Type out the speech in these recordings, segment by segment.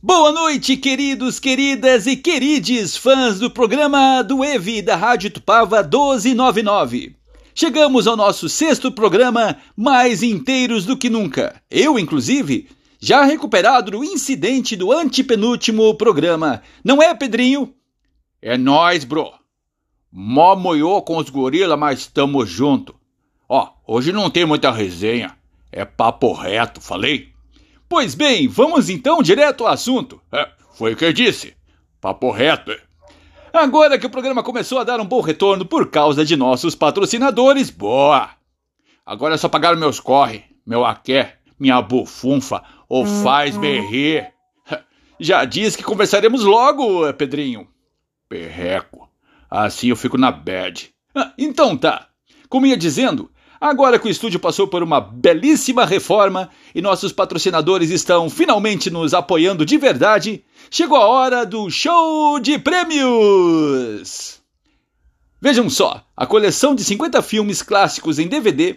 Boa noite, queridos, queridas e querides fãs do programa do EVE da Rádio Tupava 1299. Chegamos ao nosso sexto programa, mais inteiros do que nunca. Eu, inclusive, já recuperado do incidente do antepenúltimo programa. Não é, Pedrinho? É nós, bro. Mó moiô com os gorila, mas tamo junto. Ó, hoje não tem muita resenha. É papo reto, falei? Pois bem, vamos então direto ao assunto. É, foi o que eu disse. Papo reto. Agora que o programa começou a dar um bom retorno por causa de nossos patrocinadores, boa! Agora é só pagar meus corre, meu aqué, minha bufunfa, ou faz berrer. Já disse que conversaremos logo, Pedrinho. Perreco. Assim eu fico na bad. Ah, então tá. Como ia dizendo, Agora que o estúdio passou por uma belíssima reforma e nossos patrocinadores estão finalmente nos apoiando de verdade, chegou a hora do show de prêmios! Vejam só, a coleção de 50 filmes clássicos em DVD,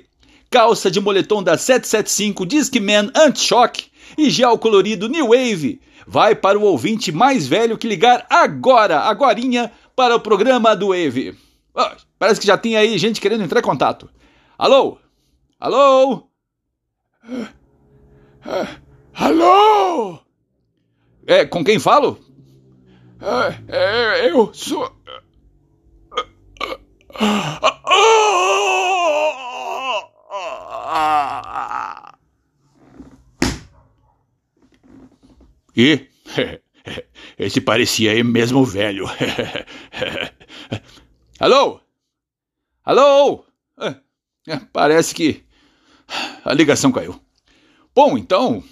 calça de moletom da 775 Discman Anti-Shock e gel colorido New Wave vai para o ouvinte mais velho que ligar agora, agorinha, para o programa do Wave. Oh, parece que já tem aí gente querendo entrar em contato. Alô? Alô? Alô? É, com quem falo? É, é, eu sou. E esse parecia aí mesmo velho. Alô? Alô? É, parece que a ligação caiu. Bom, então,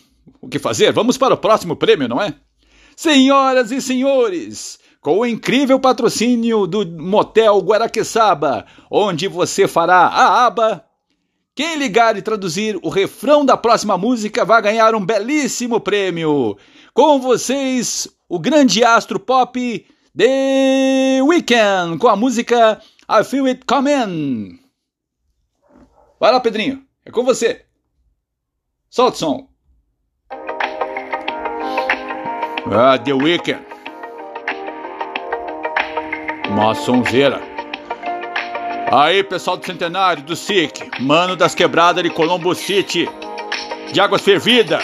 o que fazer? Vamos para o próximo prêmio, não é? Senhoras e senhores, com o incrível patrocínio do Motel Guaraqueçaba, onde você fará a aba. Quem ligar e traduzir o refrão da próxima música vai ganhar um belíssimo prêmio. Com vocês, o grande astro pop The Weeknd, com a música I Feel It Coming. Vai lá, Pedrinho. É com você. Solta o som. Ah, The Weeknd. Uma sonzeira. Aí, pessoal do Centenário, do SIC, Mano das Quebradas de Colombo City, de Águas Fervidas,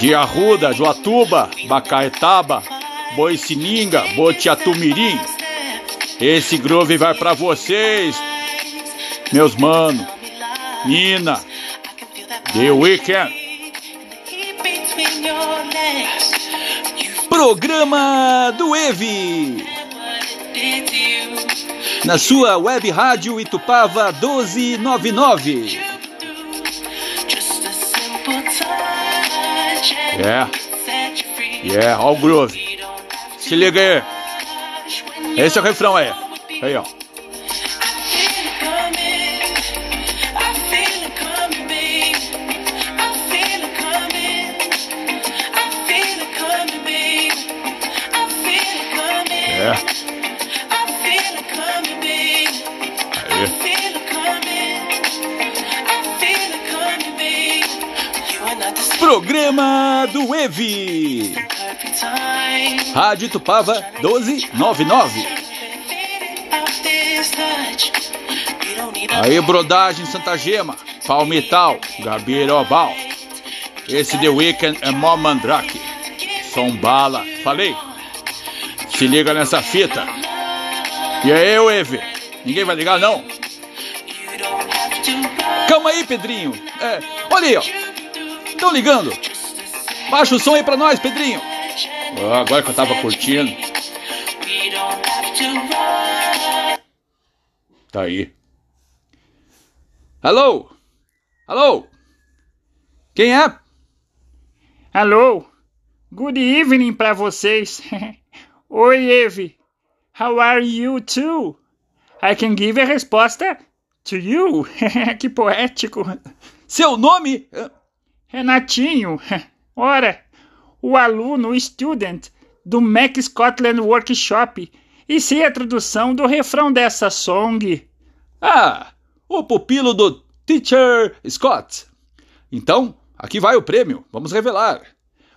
de Arruda, Joatuba, Bacaetaba, Boicininga, Botiatumirim, esse groove vai para vocês, meus mano. Nina, The Weekend. Programa do EVE. Na sua web rádio Itupava 1299. Yeah. Yeah, ó o groove. Se liga aí. Esse é o refrão aí. Aí, ó. É. Programa do EVE. Rádio Tupava 1299. Aí, brodagem Santa Gema, Palmital, Gabirobal. Esse The Weekend é mó mandrake. Som bala, falei. Se liga nessa fita. E aí, Eve? Ninguém vai ligar, não? Calma aí, Pedrinho. É, olha aí, ó. Estão ligando. Baixa o som aí pra nós, Pedrinho. Ah, agora que eu tava curtindo. Tá aí. Alô? Alô? Quem é? Alô? Good evening para vocês. Oi, Eve. How are you too? I can give a resposta to you. que poético. Seu nome? Renatinho. Ora, o aluno, o student do Mac Scotland Workshop e sei a tradução do refrão dessa song. Ah, o pupilo do Teacher Scott. Então, aqui vai o prêmio, vamos revelar.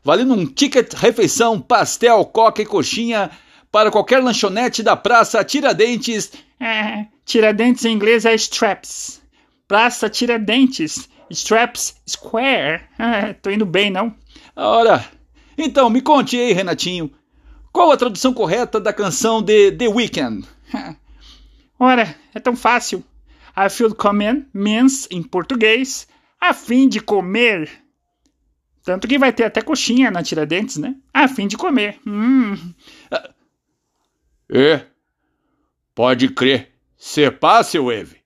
Valendo um ticket refeição, pastel, coca e coxinha para qualquer lanchonete da Praça Tiradentes. É, Tiradentes em inglês é Straps. Praça Tiradentes, Straps Square. É, tô indo bem, não? Ora, então me conte aí, Renatinho. Qual a tradução correta da canção de The Weeknd? Ora, é tão fácil. I feel common means, em português, a fim de comer. Tanto que vai ter até coxinha na Tiradentes, né? A fim de comer. Hum. É. Pode crer. Sepá, seu Eve.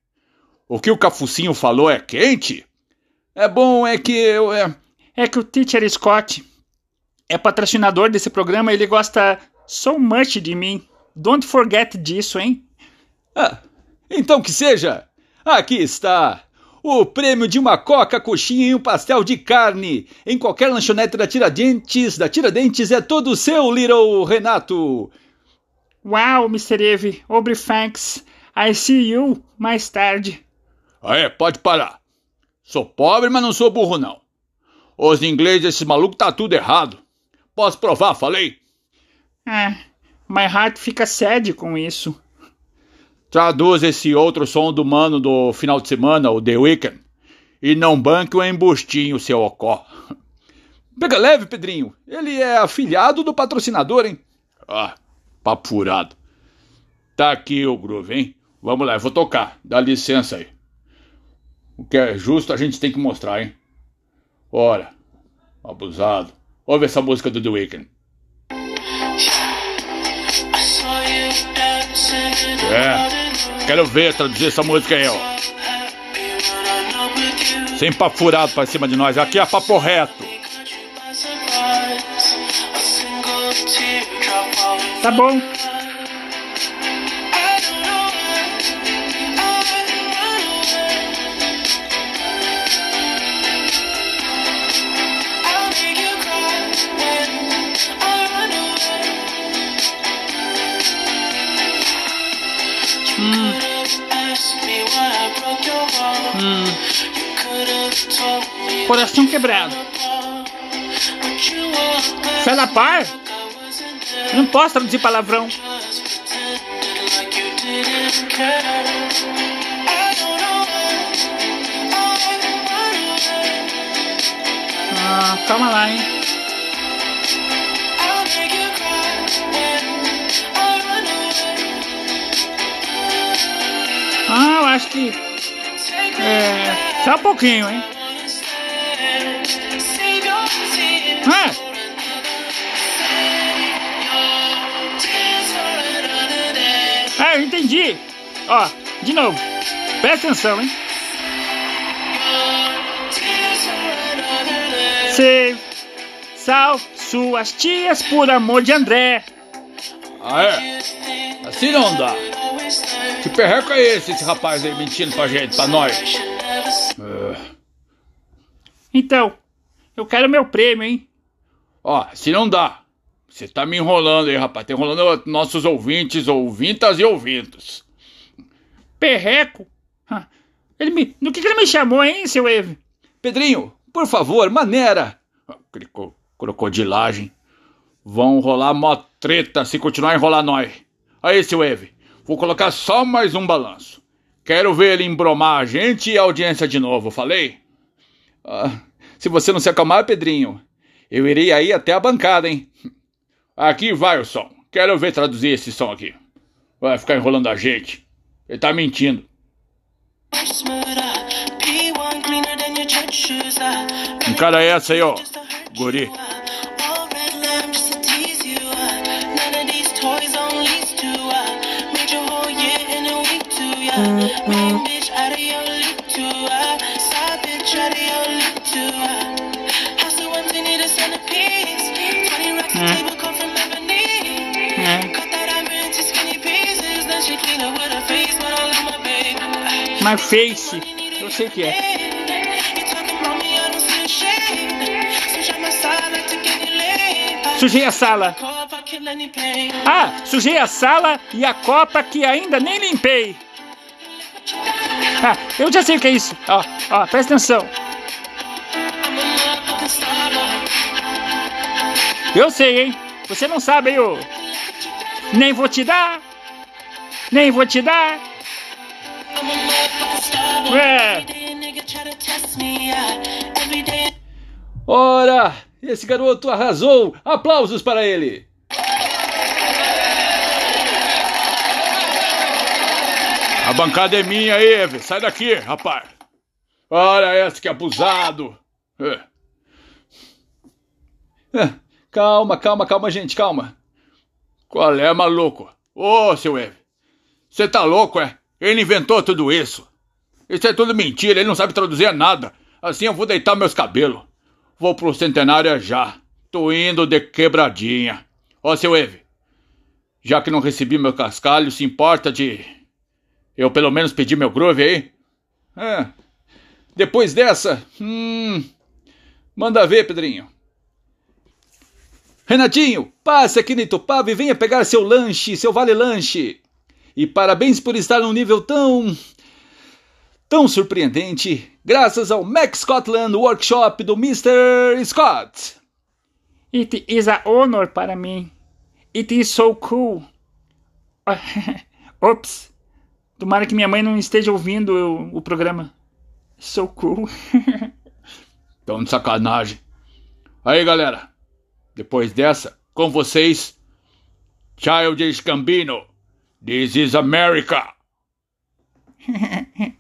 O que o Cafucinho falou é quente? É bom, é que eu. É, é que o Teacher Scott é patrocinador desse programa e ele gosta so much de mim. Don't forget disso, hein? Ah, então que seja. Aqui está o prêmio de uma coca, coxinha e um pastel de carne em qualquer lanchonete da Tiradentes. Da Tiradentes é todo seu, Little Renato. Uau, Mr. Eve, obre thanks. I see you mais tarde. É, pode parar. Sou pobre, mas não sou burro, não. Os ingleses, esses malucos, tá tudo errado. Posso provar, falei? É, my heart fica sad com isso. Traduz esse outro som do mano do final de semana, o The Weeknd, e não banque o embustinho, seu ocó. Pega leve, Pedrinho. Ele é afilhado do patrocinador, hein? Ah, papo furado. Tá aqui o groove, hein? Vamos lá, eu vou tocar. Dá licença aí. O que é justo a gente tem que mostrar, hein? Ora, abusado. Ouve essa música do The Weeknd. É, quero ver traduzir essa música aí, ó. Sem papo furado pra cima de nós. Aqui é papo reto. Tá bom. Coração quebrado. Fé da par? Não posso traduzir palavrão. Ah, calma lá, hein? Ah, eu acho que. É. Só um pouquinho, hein? Eu entendi. Ó, de novo. Presta atenção, hein? Save. Sal suas tias por amor de André. Ah, é? Assim não dá. Que perreco é esse, esse rapaz aí mentindo pra gente, pra nós? Uh. Então, eu quero meu prêmio, hein? Ó, se não dá. Você tá me enrolando aí, rapaz. Tá enrolando nossos ouvintes, ouvintas e ouvintos. Perreco? Ele me... No que, que ele me chamou, hein, seu Eve? Pedrinho, por favor, maneira. Crocodilagem. Vão rolar mó treta se continuar a enrolar nós. Aí, seu Eve. Vou colocar só mais um balanço. Quero ver ele embromar a gente e a audiência de novo, falei? Ah, se você não se acalmar, Pedrinho, eu irei aí até a bancada, hein? Aqui vai o som. Quero ver traduzir esse som aqui. Vai ficar enrolando a gente. Ele tá mentindo. Encara essa aí, ó. Guri. My face, eu sei que é. Sujei a sala. Ah, sujei a sala e a copa que ainda nem limpei. Ah, eu já sei o que é isso. Ó, ó, presta atenção. Eu sei, hein? Você não sabe, ô? Nem vou te dar. Nem vou te dar. É. Ora, esse garoto arrasou. Aplausos para ele. A bancada é minha, Eve. Sai daqui, rapaz. Olha esse que abusado. É. É, calma, calma, calma, gente, calma. Qual é, maluco? Ô, oh, seu Eve. Você tá louco, é? Ele inventou tudo isso. Isso é tudo mentira, ele não sabe traduzir nada. Assim eu vou deitar meus cabelos. Vou pro centenário já. Tô indo de quebradinha. Ó, seu Eve. Já que não recebi meu cascalho, se importa de. Eu pelo menos pedir meu groove aí? É. Depois dessa. Hum. Manda ver, Pedrinho. Renatinho, passe aqui no Itupava e venha pegar seu lanche, seu vale lanche. E parabéns por estar num nível tão. Tão surpreendente, graças ao Max Scotland Workshop do Mr. Scott. It is a honor para mim. It is so cool. Ops. Tomara que minha mãe não esteja ouvindo o, o programa. So cool. Tão de sacanagem. Aí, galera. Depois dessa, com vocês, Childish Gambino. This is America.